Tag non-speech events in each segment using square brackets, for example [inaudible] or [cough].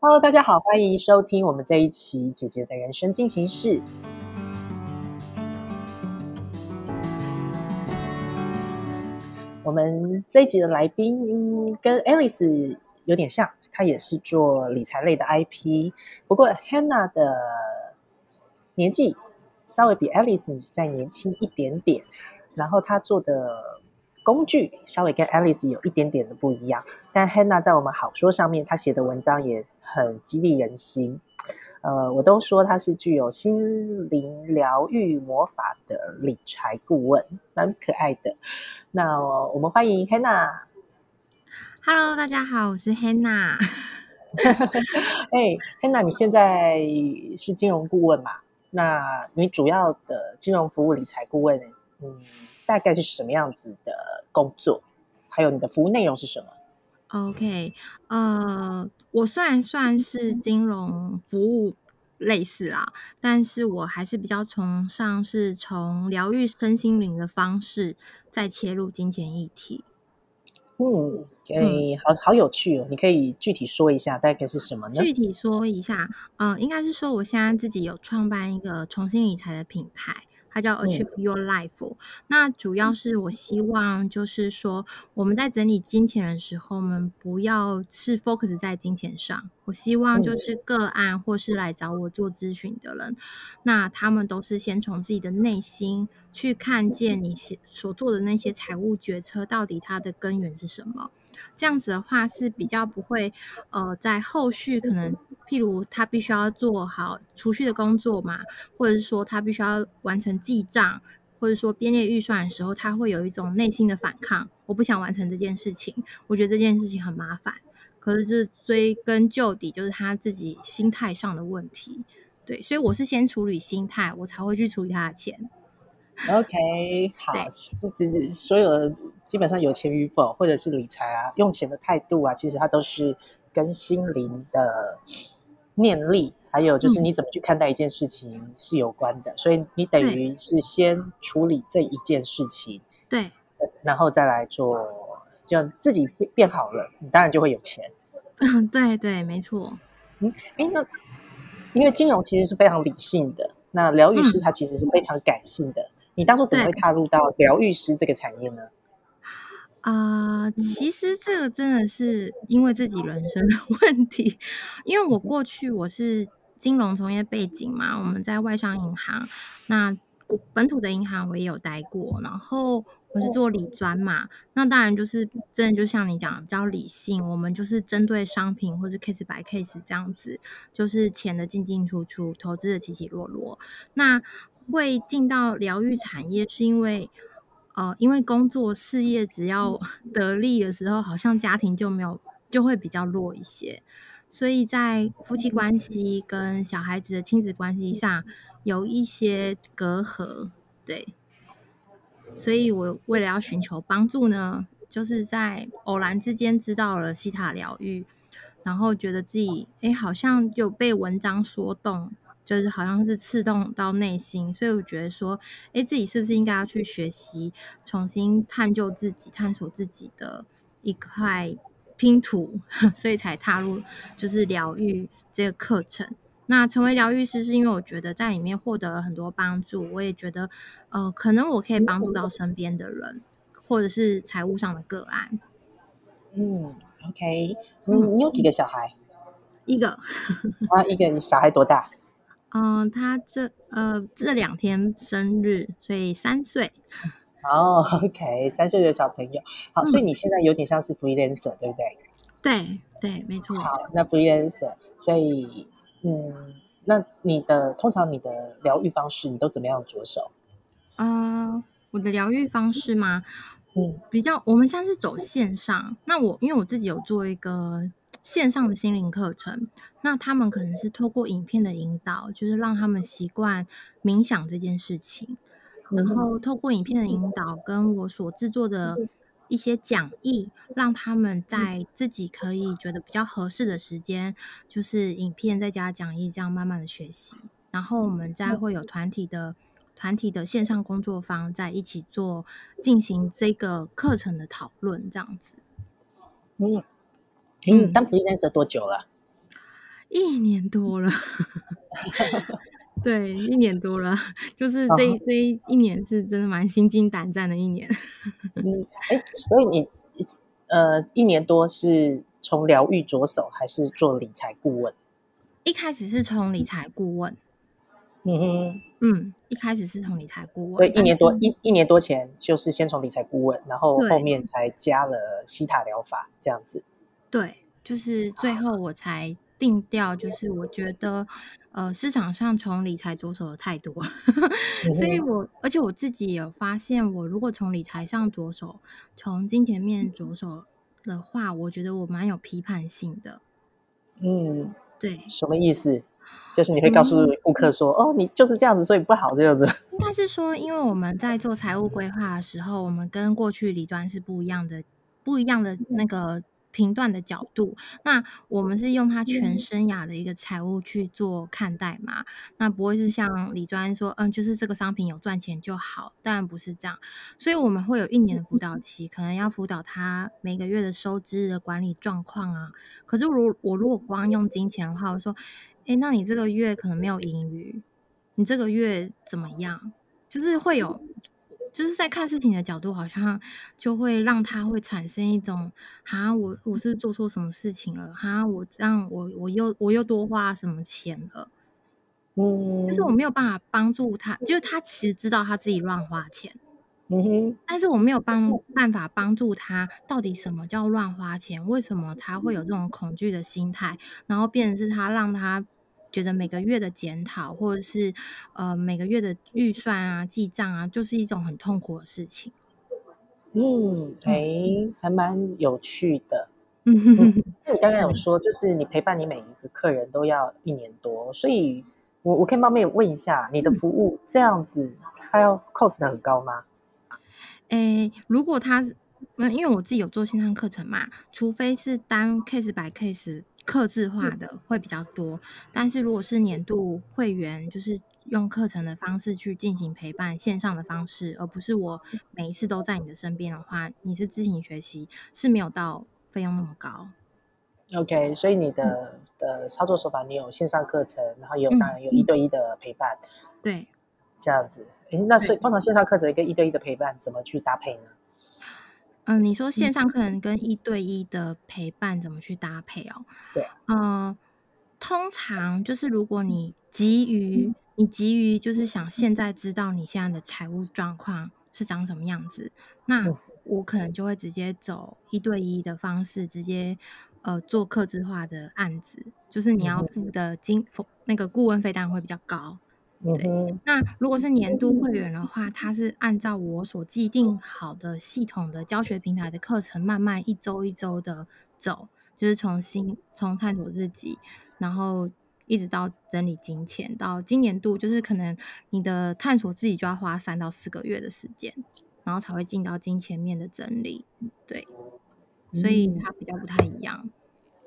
Hello，大家好，欢迎收听我们这一期姐姐的人生进行式。我们这一集的来宾跟 Alice 有点像，她也是做理财类的 IP，不过 Hannah 的年纪稍微比 Alice 再年轻一点点，然后她做的工具稍微跟 Alice 有一点点的不一样，但 Hannah 在我们好说上面，她写的文章也很激励人心。呃，我都说她是具有心灵疗愈魔法的理财顾问，蛮可爱的。那我们欢迎 Hannah。Hello，大家好，我是 Hannah。[laughs] 哎，Hannah，你现在是金融顾问嘛？那你主要的金融服务理财顾问，嗯，大概是什么样子的工作？还有你的服务内容是什么？OK，呃，我虽然算是金融服务类似啦，但是我还是比较崇尚是从疗愈身心灵的方式再切入金钱议题。嗯，哎，好好有趣哦！你可以具体说一下，大概是什么呢？具体说一下，呃，应该是说我现在自己有创办一个重新理财的品牌。它叫 Achieve Your Life，、那主要是我希望就是说，我们在整理金钱的时候，我们不要是 focus 在金钱上。我希望就是个案或是来找我做咨询的人，那他们都是先从自己的内心去看见你所做的那些财务决策到底它的根源是什么。这样子的话是比较不会呃，在后续可能譬如他必须要做好储蓄的工作嘛，或者是说他必须要完成记账，或者说编列预算的时候，他会有一种内心的反抗，我不想完成这件事情，我觉得这件事情很麻烦。可是这追根究底就是他自己心态上的问题，对，所以我是先处理心态，我才会去处理他的钱。OK，[laughs] 好，这所有的基本上有钱与否，或者是理财啊、用钱的态度啊，其实它都是跟心灵的念力，还有就是你怎么去看待一件事情是有关的。所以你等于是先处理这一件事情，对，然后再来做，就自己变好了，你当然就会有钱。[laughs] 嗯，对对，没错。嗯，哎，那因为金融其实是非常理性的，那疗愈师他其实是非常感性的。你当初怎么会踏入到疗愈师这个产业呢？啊、呃，其实这个真的是因为自己人生的 [laughs] 问题，因为我过去我是金融从业背景嘛，我们在外商银行，那本土的银行我也有待过，然后我是做理专嘛，那当然就是真的就像你讲比较理性，我们就是针对商品或是 case by case 这样子，就是钱的进进出出，投资的起起落落，那。会进到疗愈产业，是因为，呃，因为工作事业只要 [laughs] 得力的时候，好像家庭就没有，就会比较弱一些，所以在夫妻关系跟小孩子的亲子关系上有一些隔阂，对，所以我为了要寻求帮助呢，就是在偶然之间知道了西塔疗愈，然后觉得自己，哎，好像有被文章说动。就是好像是刺痛到内心，所以我觉得说，哎，自己是不是应该要去学习，重新探究自己、探索自己的一块拼图，[laughs] 所以才踏入就是疗愈这个课程。那成为疗愈师，是因为我觉得在里面获得了很多帮助，我也觉得，呃，可能我可以帮助到身边的人，或者是财务上的个案。嗯，OK，你，你有几个小孩？一个。啊，一个，你小孩多大？嗯、呃，他这呃这两天生日，所以三岁。[laughs] 哦、oh,，OK，三岁的小朋友，好，嗯、所以你现在有点像是 freelancer，对不对？对对，没错。好，那 freelancer，所以嗯，那你的通常你的疗愈方式，你都怎么样着手？呃，我的疗愈方式吗？嗯，比较我们现在是走线上，那我因为我自己有做一个。线上的心灵课程，那他们可能是透过影片的引导，就是让他们习惯冥想这件事情，然后透过影片的引导，跟我所制作的一些讲义，让他们在自己可以觉得比较合适的时间，就是影片再加讲义，这样慢慢的学习，然后我们再会有团体的团体的线上工作坊，在一起做进行这个课程的讨论，这样子。嗯。嗯，当 freelancer 多久了？一年多了，[laughs] 对，一年多了，就是这这一年是真的蛮心惊胆战的一年。嗯，哎，所以你呃一年多是从疗愈着手，还是做理财顾问？一开始是从理财顾问。嗯哼，嗯，一开始是从理财顾问，对，一年多一一年多前就是先从理财顾问，然后后面才加了西塔疗法这样子。对，就是最后我才定调，就是我觉得呃市场上从理财着手的太多，所以我而且我自己有发现，我如果从理财上着手，从金钱面着手的话，我觉得我蛮有批判性的。嗯，对，什么意思？就是你会告诉顾客说：“哦，你就是这样子，所以不好这样子。”应该是说，因为我们在做财务规划的时候，我们跟过去理专是不一样的，不一样的那个。评断的角度，那我们是用他全生涯的一个财务去做看待嘛？那不会是像李专说，嗯，就是这个商品有赚钱就好，当然不是这样。所以我们会有一年的辅导期，可能要辅导他每个月的收支的管理状况啊。可是如我如果光用金钱的话，我说，哎，那你这个月可能没有盈余，你这个月怎么样？就是会有。就是在看事情的角度，好像就会让他会产生一种，哈，我我是做错什么事情了？哈，我让我我又我又多花什么钱了？嗯，就是我没有办法帮助他，就是他其实知道他自己乱花钱，嗯哼，但是我没有帮办法帮助他，到底什么叫乱花钱？为什么他会有这种恐惧的心态？然后变成是他让他。觉得每个月的检讨，或者是呃每个月的预算啊、记账啊，就是一种很痛苦的事情。嗯，哎，还蛮有趣的。嗯，[laughs] 那你刚刚有说，就是你陪伴你每一个客人都要一年多，所以我我可以冒昧问一下，你的服务这样子，它要 cost 很高吗？哎，如果他，嗯，因为我自己有做线上课程嘛，除非是单 case by case。刻字化的会比较多，但是如果是年度会员，就是用课程的方式去进行陪伴，线上的方式，而不是我每一次都在你的身边的话，你是自行学习是没有到费用那么高。OK，所以你的的操作手法，你有线上课程，然后有当然有一对一的陪伴，对，这样子。诶那所以通常线上课程跟一对一的陪伴怎么去搭配呢？嗯，你说线上课程跟一对一的陪伴怎么去搭配哦？对，嗯，通常就是如果你急于你急于就是想现在知道你现在的财务状况是长什么样子，那我可能就会直接走一对一的方式，直接呃做客制化的案子，就是你要付的金那个顾问费当然会比较高。对，那如果是年度会员的话，他是按照我所既定好的系统的教学平台的课程，慢慢一周一周的走，就是从新从探索自己，然后一直到整理金钱，到今年度就是可能你的探索自己就要花三到四个月的时间，然后才会进到金钱面的整理。对，所以它比较不太一样。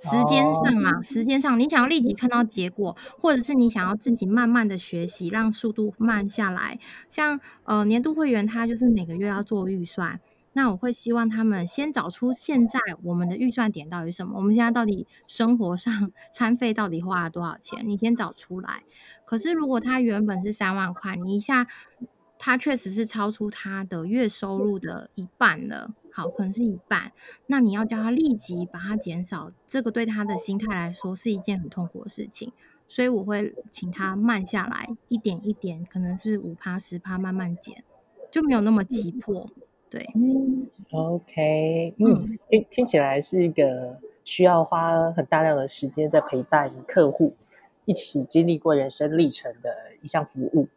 时间上啊，时间上，你想要立即看到结果，或者是你想要自己慢慢的学习，让速度慢下来。像呃年度会员，他就是每个月要做预算，那我会希望他们先找出现在我们的预算点到底是什么，我们现在到底生活上 [laughs] 餐费到底花了多少钱，你先找出来。可是如果他原本是三万块，你一下他确实是超出他的月收入的一半了。好，可能是一半。那你要叫他立即把它减少，这个对他的心态来说是一件很痛苦的事情。所以我会请他慢下来，一点一点，可能是五趴十趴慢慢减，就没有那么急迫。对，嗯，OK，嗯，听听起来是一个需要花很大量的时间在陪伴客户一起经历过人生历程的一项服务。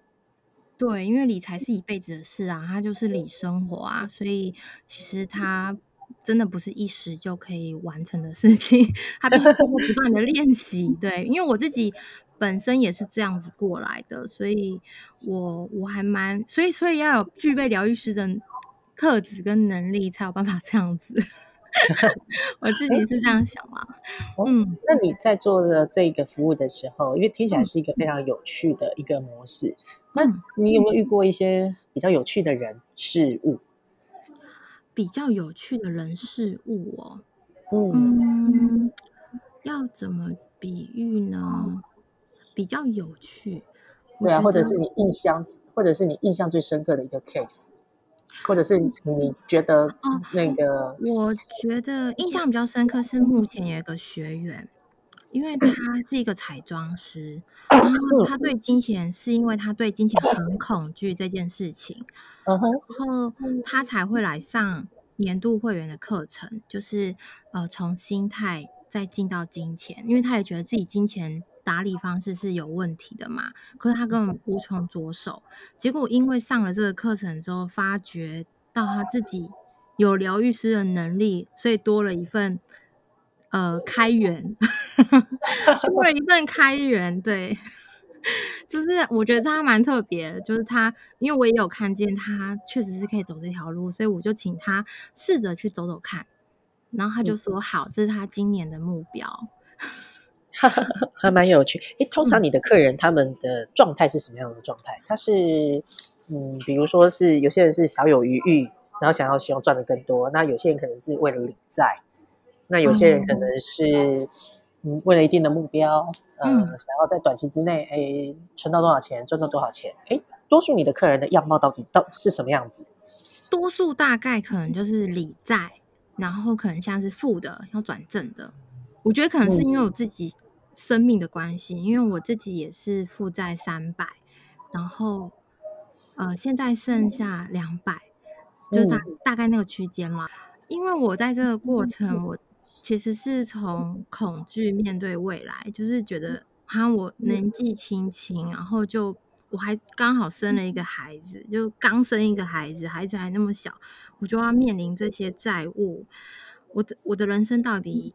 对，因为理财是一辈子的事啊，它就是理生活啊，所以其实它真的不是一时就可以完成的事情，它必须通过不断的练习。对，因为我自己本身也是这样子过来的，所以我我还蛮，所以所以要有具备疗愈师的特质跟能力，才有办法这样子。[laughs] 我自己是这样想嘛。嗯，那你在做的这个服务的时候，因为听起来是一个非常有趣的一个模式。那你有没有遇过一些比较有趣的人事物？比较有趣的人事物哦，嗯，要怎么比喻呢？比较有趣。对啊，或者是你印象，或者是你印象最深刻的一个 case，或者是你觉得那个，我觉得印象比较深刻是目前有一个学员，因为他是一个彩妆师，然后他对金钱是因为他对金钱很恐惧这件事情，[laughs] 然后他才会来上年度会员的课程，就是呃从心态再进到金钱，因为他也觉得自己金钱。打理方式是有问题的嘛？可是他根本无从着手。结果因为上了这个课程之后，发觉到他自己有疗愈师的能力，所以多了一份呃开源，[laughs] 多了一份开源。对，就是我觉得他蛮特别的，就是他因为我也有看见他确实是可以走这条路，所以我就请他试着去走走看。然后他就说：“好，这是他今年的目标。[laughs] ”还蛮有趣。诶，通常你的客人他们的状态是什么样的状态？他是嗯，比如说是有些人是小有余裕，然后想要希望赚的更多；那有些人可能是为了理债；那有些人可能是嗯，为了一定的目标，呃，想要在短期之内，哎，存到多少钱，赚到多少钱。哎，多数你的客人的样貌到底到是什么样子？多数大概可能就是理债，然后可能像是负的要转正的。我觉得可能是因为我自己。生命的关系，因为我自己也是负债三百，然后呃，现在剩下两百，就大大概那个区间嘛。因为我在这个过程，我其实是从恐惧面对未来，就是觉得哈，我年纪轻轻，然后就我还刚好生了一个孩子，就刚生一个孩子，孩子还那么小，我就要面临这些债务，我的我的人生到底？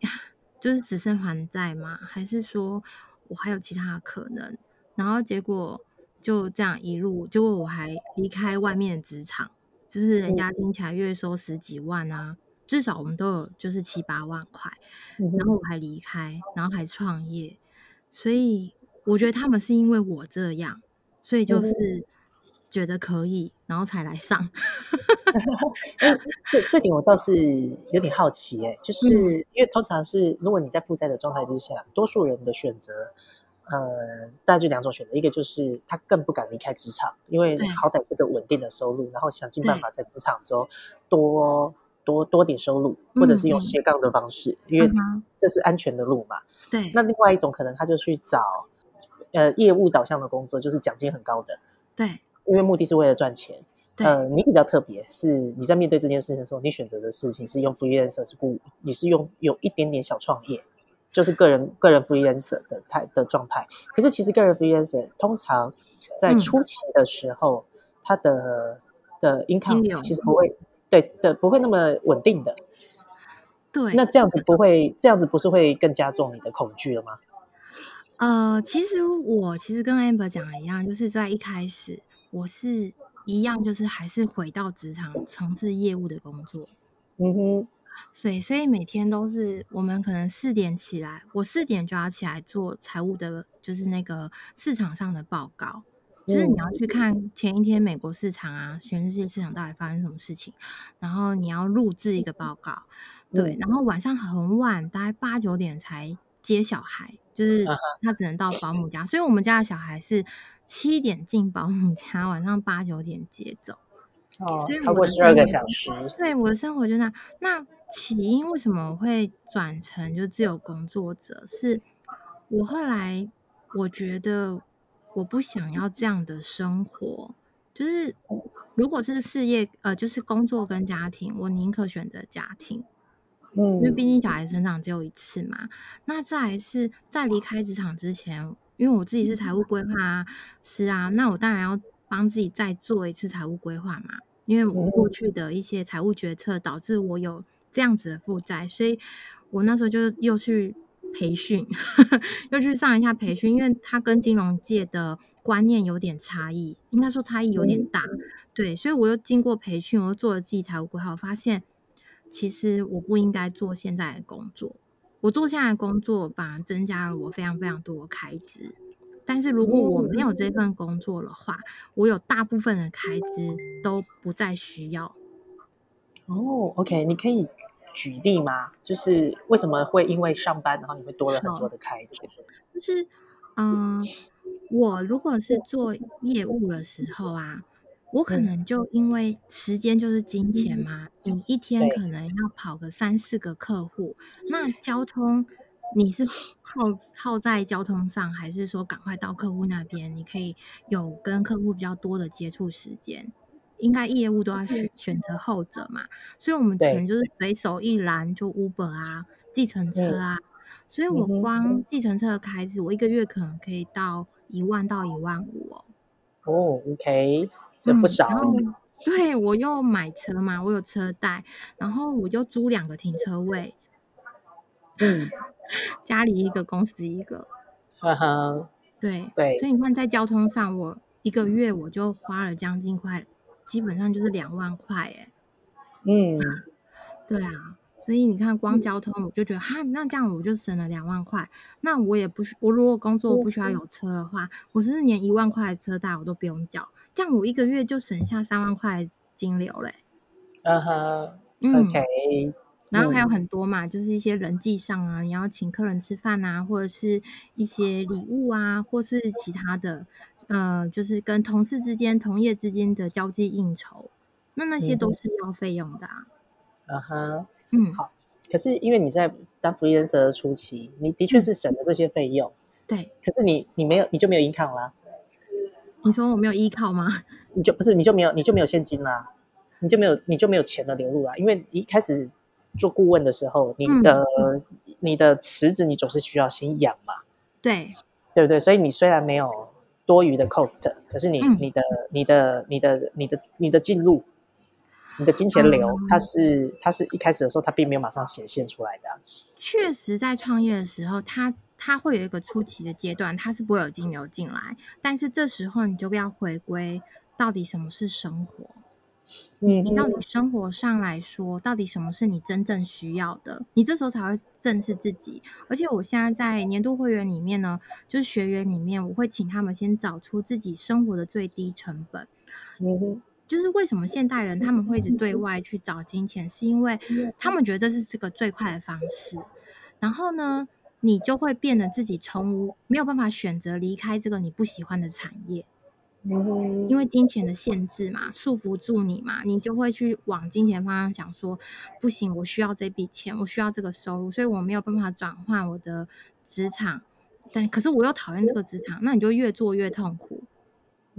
就是只剩还债吗？还是说我还有其他可能？然后结果就这样一路，结果我还离开外面职场，就是人家听起来月收十几万啊，至少我们都有就是七八万块，然后我还离开，然后还创业，所以我觉得他们是因为我这样，所以就是。觉得可以，然后才来上。[laughs] 这这点我倒是有点好奇，哎，就是因为通常是如果你在负债的状态之下，多数人的选择，呃，大概就两种选择，一个就是他更不敢离开职场，因为好歹是个稳定的收入，然后想尽办法在职场中多多多点收入，或者是用斜杠的方式，因为这是安全的路嘛。对。那另外一种可能，他就去找呃业务导向的工作，就是奖金很高的。对。因为目的是为了赚钱，呃，你比较特别，是你在面对这件事情的时候，你选择的事情是用 freelancer 是雇，你是用有一点点小创业，就是个人个人 freelancer 的态的状态。可是其实个人 freelancer 通常在初期的时候，他的的 income 其实不会对的不会那么稳定的。对，那这样子不会这样子不是会更加重你的恐惧了吗？呃，其实我其实跟 amber 讲的一样，就是在一开始。我是一样，就是还是回到职场从事业务的工作。嗯哼，所以所以每天都是我们可能四点起来，我四点就要起来做财务的，就是那个市场上的报告，就是你要去看前一天美国市场啊，全世界市场到底发生什么事情，然后你要录制一个报告，对，然后晚上很晚，大概八九点才接小孩，就是他只能到保姆家，所以我们家的小孩是。七点进保姆家，晚上八九点接走，哦，超过十二个小时。对，我的生活就那那起因为什么会转成就自由工作者？是我后来我觉得我不想要这样的生活，就是如果是事业呃，就是工作跟家庭，我宁可选择家庭，嗯，因为毕竟小孩成长只有一次嘛。那再是在离开职场之前。因为我自己是财务规划师啊，那我当然要帮自己再做一次财务规划嘛。因为我过去的一些财务决策导致我有这样子的负债，所以我那时候就又去培训，[laughs] 又去上一下培训，因为它跟金融界的观念有点差异，应该说差异有点大。对，所以我又经过培训，我又做了自己财务规划，我发现其实我不应该做现在的工作。我做现在的工作，反而增加了我非常非常多的开支。但是如果我没有这份工作的话，我有大部分的开支都不再需要。哦，OK，你可以举例吗？就是为什么会因为上班，然后你会多了很多的开支？就是，嗯、我如果是做业务的时候啊，我可嗯能就因为时间就是金钱嘛，你一天可能要跑个三四个客户，那交通你是耗耗在交通上，还是说赶快到客户那边，你可以有跟客户比较多的接触时间？应该业务都要选选择后者嘛，所以我们可能就是随手一拦就 Uber 啊、计程车嗯。啊，所以我光计程车的开支，我一个月可能可以到一万到一万五哦。哦，OK，这不嗯，少对我又买车嘛，我有车贷，然后我又租两个停车位，嗯，[laughs] 家里一个，公司一个。呵呵，对，对。所以你看在交通上，我一个月我就花了将近快，基本上就是两万块哎。嗯，对啊，所以你看光交通，我就觉得哈，那这样我就省了两万块。那我也不需，我如果工作不需要有车的话，我是不是连一万块的车贷我都不用缴？这样我一个月就省下三万块的金流嘞。嗯，OK，然后还有嗯很多嘛，就是一些人际上啊，你要请客人吃饭啊，或者是一些礼物啊，或是其他的，呃，就是跟同事之间、同业之间的交际应酬，那那些嗯哼都是要费用的啊。啊哈。嗯，好可是因为你在当 freelancer 的初期，你的确是省了这些费用，对，可是你你没有你就没有 income 啦，你说我没有依靠吗？[laughs] 你就不是你就没有你就没有现金啦，你就没有你就没有钱的流入啦，因为一开始做顾问的时候，你的、你的池子你总是需要先养嘛，对，对不对？所以你虽然没有多余的 cost，可是你、嗯你的你的你的你的你的进入。你的金钱流，哦它是它是一开始的时候，它并没有马上显现出来的啊、确实在创业的时候，它它会有一个初期的阶段，它是不会有金流进来，但是这时候你就要回归到底什么是生活。嗯你到底生活上来说，到底什么是你真正需要的？你这时候才会正视自己。而且我现在在年度会员里面呢，就是学员里面，我会请他们先找出自己生活的最低成本。嗯就是为什么现代人他们会一直对外去找金钱，是因为他们觉得这是这个最快的方式。然后呢，你就会变得自己从无没有办法选择离开这个你不喜欢的产业。因为金钱的限制嘛，束缚住你嘛，你就会去往金钱方向想说，不行，我需要这笔钱，我需要这个收入，所以我没有办法转换我的职场，但可是我又讨厌这个职场，那你就越做越痛苦。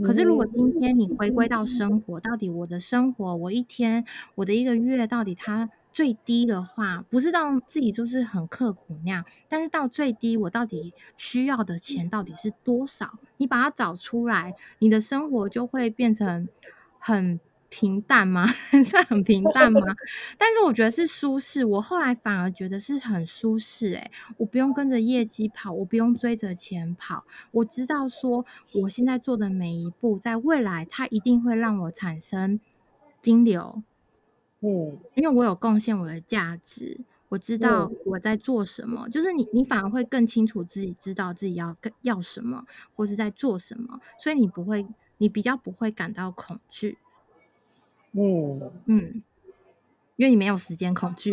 可是如果今天你回归到生活，到底我的生活，我一天，我的一个月，到底它最低的话，不是到自己就是很刻苦那样，但是到最低，我到底需要的钱到底是多少？你把它找出来，你的生活就会变成很平淡吗？[laughs] 是很平淡吗？但是我觉得是舒适。我后来反而觉得是很舒适、欸，我不用跟着业绩跑，我不用追着钱跑，我知道说我现在做的每一步，在未来它一定会让我产生金流。嗯。因为我有贡献我的价值，我知道我在做什么，就是你，你反而会更清楚自己知道自己要要什么，或是在做什么，所以你不会，你比较不会感到恐惧，嗯。嗯，因为你没有时间恐惧，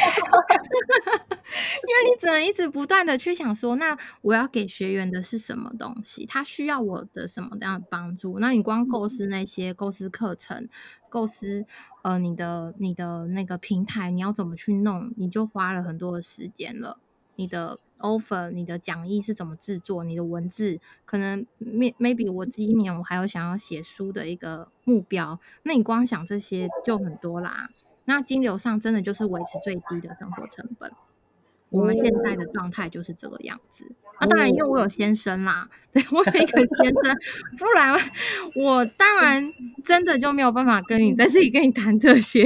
[laughs] 因为你只能一直不断的去想说，那我要给学员的是什么东西，他需要我的什么样的帮助？那你光构思那些构思课程，构思呃你的你的那个平台，你要怎么去弄，你就花了很多的时间了。你的 offer、你的讲义是怎么制作？你的文字可能 may maybe 我今年我还有想要写书的一个目标，那你光想这些就很多啦。那金流上真的就是维持最低的生活成本。我们现在的状态就是这个样子。那、当然，因为我有先生啦，对我有一个先生，不然我当然真的就没有办法跟你在这里跟你谈这些。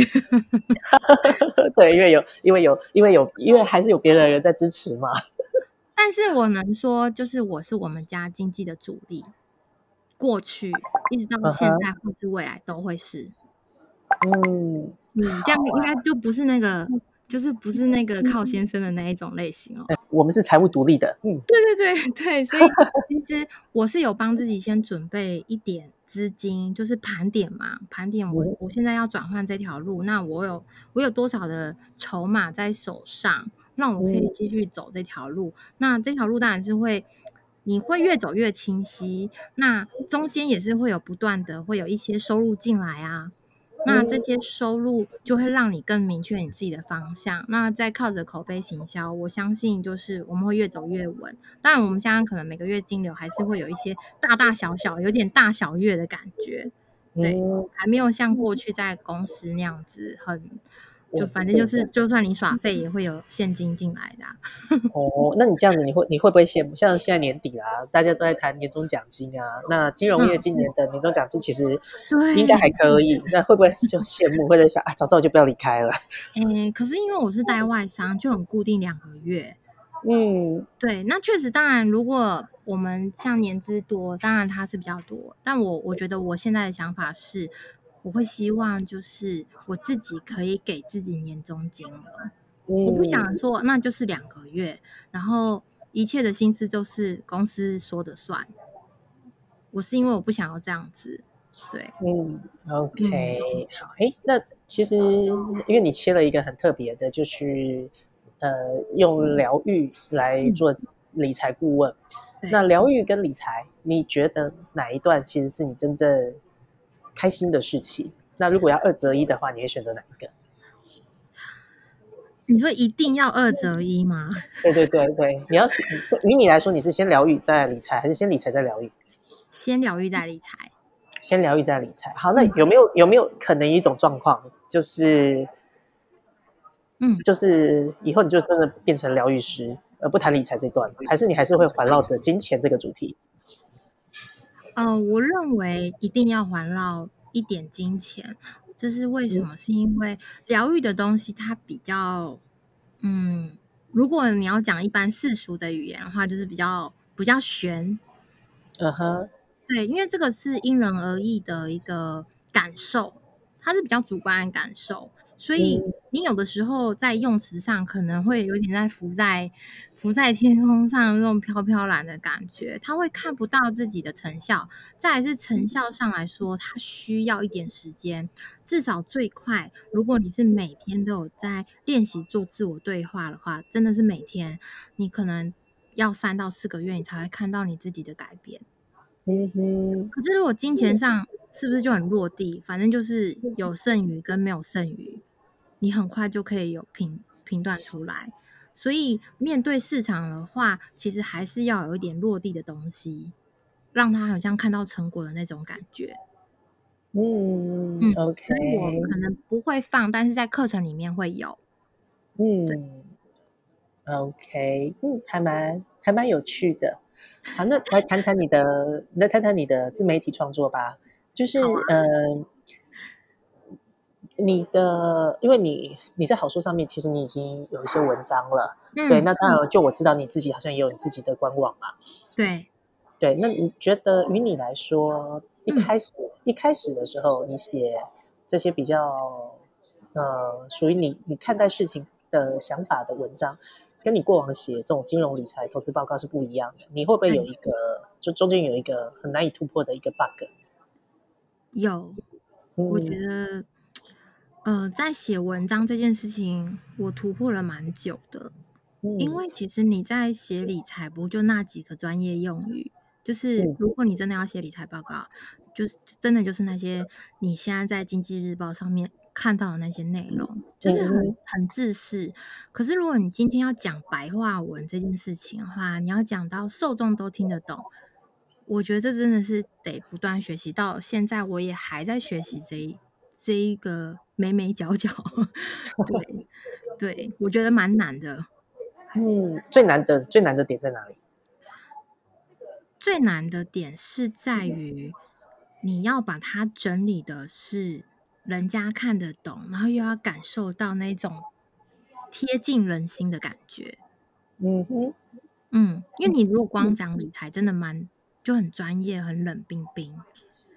[laughs] 对，因为有因为有因为有因为还是有别的人在支持嘛。[laughs] 但是我能说，就是我是我们家经济的主力，过去一直到现在或是未来都会是。嗯，嗯，这样应该就不是那个，就是不是那个靠先生的那一种类型哦。我们是财务独立的，嗯，对对对 [laughs] 对，所以其实我是有帮自己先准备一点资金，就是盘点嘛，盘点我我现在要转换这条路，那我有我有多少的筹码在手上，让我可以继续走这条路。那这条路当然是会，你会越走越清晰，那中间也是会有不断的会有一些收入进来啊。那这些收入就会让你更明确你自己的方向。那再靠着口碑行销，我相信就是我们会越走越稳。当然，我们现在可能每个月金流还是会有一些大大小小、有点大小月的感觉，对，还没有像过去在公司那样子很。就反正就是，就算你耍废，也会有现金进来的。[laughs] 哦，那你这样子，你会你会不会羡慕？像现在年底啊，大家都在谈年终奖金啊。那金融业今年的年终奖金其实应该还可以。那会不会就羡慕，或者想啊，早知道就不要离开了？诶，可是因为我是带外商，就很固定两个月。嗯，对，那确实，当然，如果我们像年资多，当然它是比较多。但我我觉得我现在的想法是。我会希望就是我自己可以给自己年终金额，我不想说那就是两个月，然后一切的薪资就是公司说的算。我是因为我不想要这样子，对，嗯，OK，好，哎，那其实因为你切了一个很特别的，就是呃用疗愈来做理财顾问，那疗愈跟理财，你觉得哪一段其实是你真正？开心的事情，那如果要二择一的话，你会选择哪一个？你说一定要二择一吗？对对对对，你要于你来说，你是先疗愈再理财，还是先理财再疗愈？先疗愈再理财。先疗愈再理财。好，那有没有有没有可能一种状况，就是，嗯，就是以后你就真的变成疗愈师，而不谈理财这段，还是你还是会环绕着金钱这个主题？呃，我认为一定要环绕一点金钱，这是为什么？是因为疗愈的东西它比较，嗯，如果你要讲一般世俗的语言的话，就是比较比较玄。嗯哼，对，因为这个是因人而异的一个感受，它是比较主观的感受。所以你有的时候在用词上可能会有点在浮在浮在天空上那种飘飘然的感觉，他会看不到自己的成效。再是成效上来说，他需要一点时间，至少最快，如果你是每天都有在练习做自我对话的话，真的是每天，你可能要三到四个月，你才会看到你自己的改变。嗯哼。可是如果金钱上是不是就很落地？反正就是有剩余跟没有剩余。你很快就可以有评评断出来，所以面对市场的话，其实还是要有一点落地的东西，让他好像看到成果的那种感觉。嗯嗯，OK，所以我可能不会放，但是在课程里面会有。嗯，OK，嗯，还蛮还蛮有趣的。好，那来谈谈你的，来谈谈你的自媒体创作吧。就是呃。你的，因为你你在好书上面，其实你已经有一些文章了，对。那当然，就我知道你自己好像也有你自己的官网嘛。对，对。那你觉得，于你来说，一开始一开始的时候，你写这些比较呃属于你你看待事情的想法的文章，跟你过往写这种金融理财投资报告是不一样的。你会不会有一个，就中间有一个很难以突破的一个 bug？有，我觉得。呃，在写文章这件事情，我突破了蛮久的。因为其实你在写理财，不就那几个专业用语？就是如果你真的要写理财报告，就是真的就是那些你现在在经济日报上面看到的那些内容，就是很很自私。可是如果你今天要讲白话文这件事情的话，你要讲到受众都听得懂，我觉得这真的是得不断学习。到现在我也还在学习这一这一个。眉眉角角，[laughs] 对对，我觉得蛮难的。嗯，最难的最难的点在哪里？最难的点是在于你要把它整理的是人家看得懂，然后又要感受到那种贴近人心的感觉。嗯哼，嗯，因为你如果光讲理财，真的蛮就很专业，很冷冰冰。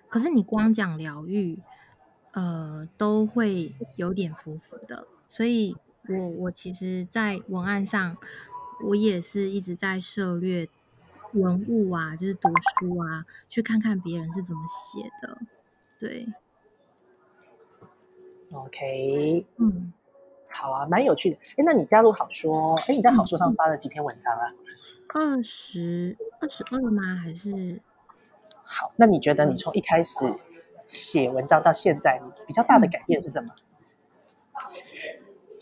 可是你光讲疗愈。呃，都会有点浮浮的，所以我我其实，在文案上，我也是一直在涉略文物啊，就是读书啊，去看看别人是怎么写的。对，OK，嗯，好啊，蛮有趣的。哎，那你加入好说，哎，你在好说上发了几篇文章啊？二十二十二吗？还是？好，那你觉得你从一开始写文章到现在，比较大的改变是什么？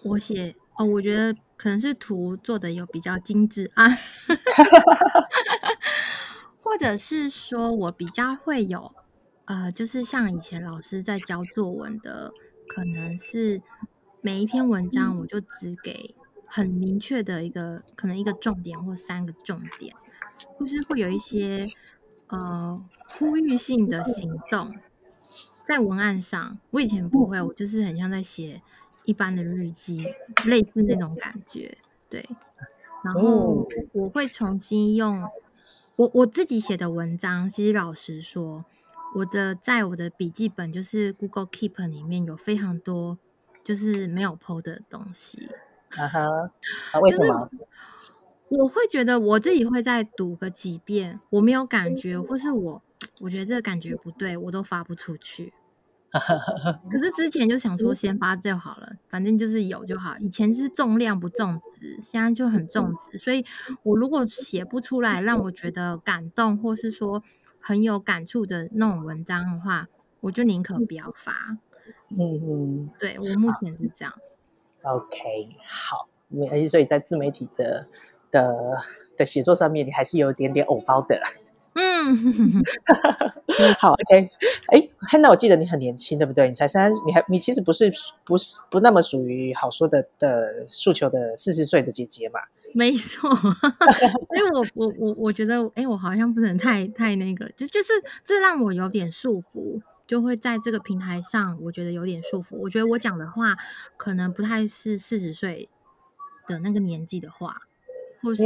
我写哦，我觉得可能是图做的有比较精致啊，[laughs] 或者是说我比较会有呃，就是像以前老师在教作文的，可能是每一篇文章我就只给很明确的一个可能一个重点或三个重点，就是会有一些呃呼吁性的行动在文案上。我以前不会，我就是很像在写。一般的日记，类似那种感觉，对。然后我会重新用我我自己写的文章。其实老实说，我的在我的笔记本就是 Google Keep 里面有非常多就是没有 PO 的东西。啊哈，[laughs] 为什么？我会觉得我自己会再读个几遍，我没有感觉，或是我我觉得这个感觉不对，我都发不出去。[laughs] 可是之前就想说先发就好了，反正就是有就好。以前是重量不重质，现在就很重质。所以我如果写不出来让我觉得感动，或是说很有感触的那种文章的话，我就宁可不要发。嗯嗯，对我目前是这样。OK，好，没所以在自媒体的的的写作上面，你还是有一点点偶包的。嗯，[laughs] 好，OK，哎，看到我记得你很年轻，对不对？你才三，你还你其实不是不是不那么属于好说的的诉求的四十岁的姐姐嘛？没错，[laughs] 所以我我我我觉得，哎，我好像不能太太那个，就就是这让我有点束缚，就会在这个平台上，我觉得有点束缚。我觉得我讲的话可能不太是四十岁的那个年纪的话。或是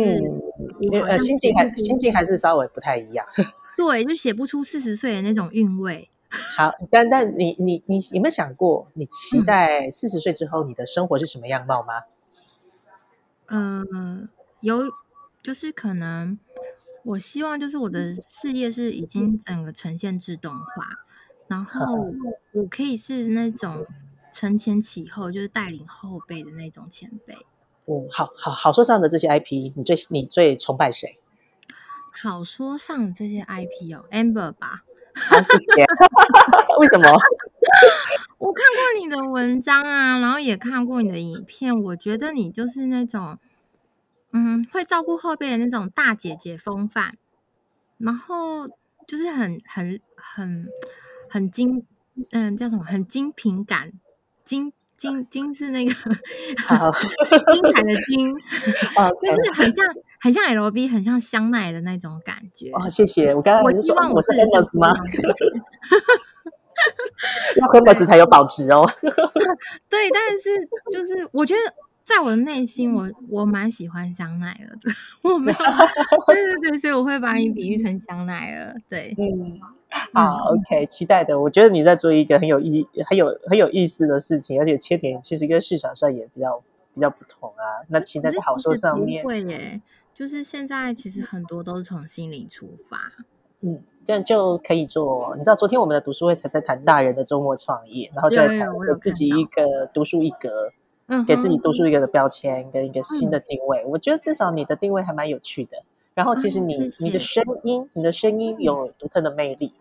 呃，心情还心情还是稍微不太一样。[laughs] 对，就写不出四十岁的那种韵味。好，但但你你你有没有想过，你期待四十岁之后你的生活是什么样貌吗？嗯，有，就是可能我希望就是我的事业是已经整个呈现自动化，然 [laughs] 后我可以是那种承前启后，就是带领后辈的那种前辈。嗯，好好好说上的这些 IP，你最你最崇拜谁？好说上的这些 IP 哦，Amber 吧。好，谢谢。[laughs] 为什么？我看过你的文章啊，然后也看过你的影片，我觉得你就是那种，嗯，会照顾后辈的那种大姐姐风范，然后就是很很很很精，嗯，叫什么？很精品感，精。精精是那个精彩的金 [laughs] [laughs] 就是很像很像 L B，很像香奈的那种感觉。哦，谢谢。我刚刚我希望我是 Hermes 吗？[laughs] 要 Hermes 才有保值哦。[laughs] 对，但是就是我觉得。在我的内心，我我蛮喜欢香奈儿的。我没有，[laughs] 对对对，所以我会把你比喻成香奈儿。对，嗯，好，OK，期待的。我觉得你在做一个很有意、很有很有意思的事情，而且切点其实跟市场上也比较比较不同啊。那期待在好说上面会耶，就是现在其实很多都是从心里出发。嗯，这样就可以做。你知道，昨天我们的读书会才在谈大人的周末创业，然后在谈我自己一个独树一格。嗯给自己读书一格的标签跟一个新的定位，我觉得至少你的定位还蛮有趣的。然后其实你你的声音，你的声音有独特的魅力，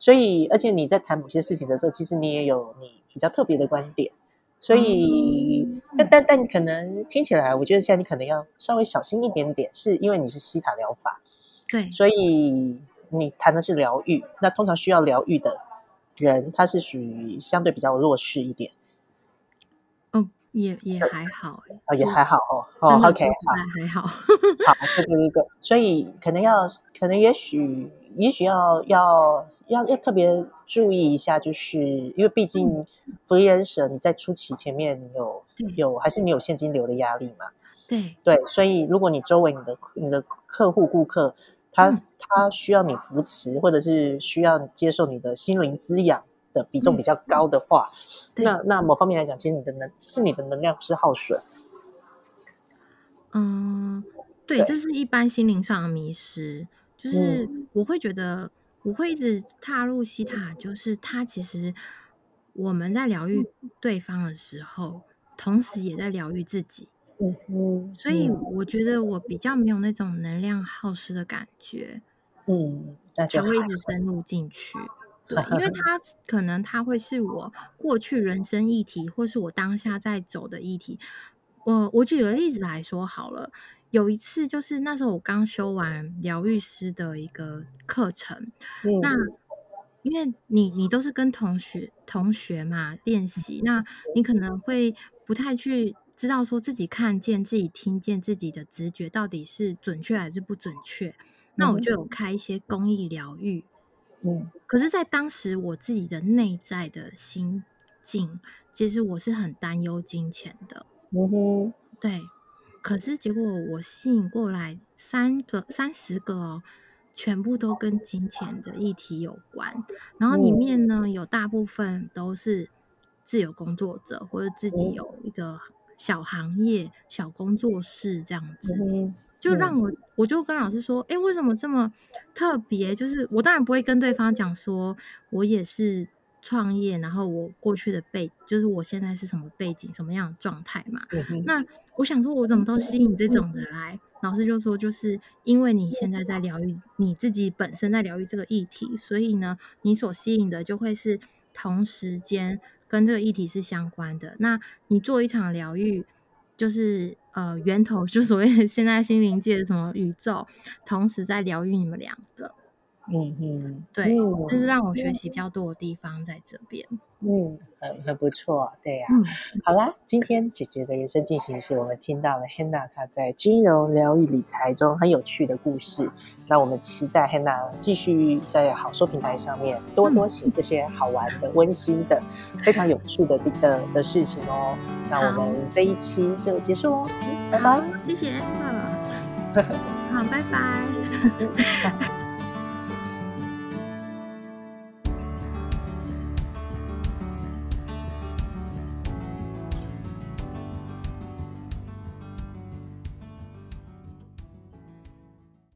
所以而且你在谈某些事情的时候，其实你也有你比较特别的观点。所以但但但可能听起来，我觉得现在你可能要稍微小心一点点，是因为你是西塔疗法，对，所以你谈的是疗愈。那通常需要疗愈的人，他是属于相对比较弱势一点。也也还好哎，哦也还好哦，哦 OK 好还好，好这就是一个，所以可能要可能也许也许要要要要特别注意一下，就是因为毕竟 freelancer 你在初期前面有有还是你有现金流的压力嘛？对对，所以如果你周围你的你的客户顾客他他需要你扶持，或者是需要接受你的心灵滋养。的比重比较高的话，那那某方面来讲，其实你的能是你的能量是耗损。嗯，对，这是一般心灵上的迷失，就是我会觉得我会一直踏入西塔，就是他其实我们在疗愈对方的时候，同时也在疗愈自己。嗯嗯，所以我觉得我比较没有那种能量耗失的感觉。嗯，才会一直深入进去。对，[laughs] 因为他可能他会是我过去人生议题，或是我当下在走的议题。我我举个例子来说好了，有一次就是那时候我刚修完疗愈师的一个课程，那因为你你都是跟同学同学嘛练习，那你可能会不太去知道说自己看见、自己听见自己的直觉到底是准确还是不准确。那我就有开一些公益疗愈。嗯，可是，在当时我自己的内在的心境，其实我是很担忧金钱的。嗯哼，对。可是结果我吸引过来三个、三十个哦，全部都跟金钱的议题有关。然后里面呢，有大部分都是自由工作者，或者自己有一个。小行业、小工作室这样子，就让我我就跟老师说：“哎，为什么这么特别？就是我当然不会跟对方讲说，我也是创业，然后我过去的背，就是我现在是什么背景、什么样的状态嘛。那我想说，我怎么都吸引这种的来？老师就说，就是因为你现在在疗愈你自己本身在疗愈这个议题，所以呢，你所吸引的就会是同时间。”跟这个议题是相关的。那你做一场疗愈，就是呃源头，就所谓现在心灵界的什么宇宙，同时在疗愈你们两个。嗯嗯，对，这是让我学习比较多的地方在这边。嗯，很很不错，对呀。嗯，好啦，今天姐姐的人生进行式，我们听到了 Hannah 她在金融疗愈理财中很有趣的故事。那我们期待 Hannah 继续在好说平台上面多多写这些好玩的、温馨的、非常有趣的的的事情哦。那我们这一期就结束喽，拜拜，谢谢，[laughs] 好，拜拜。[laughs]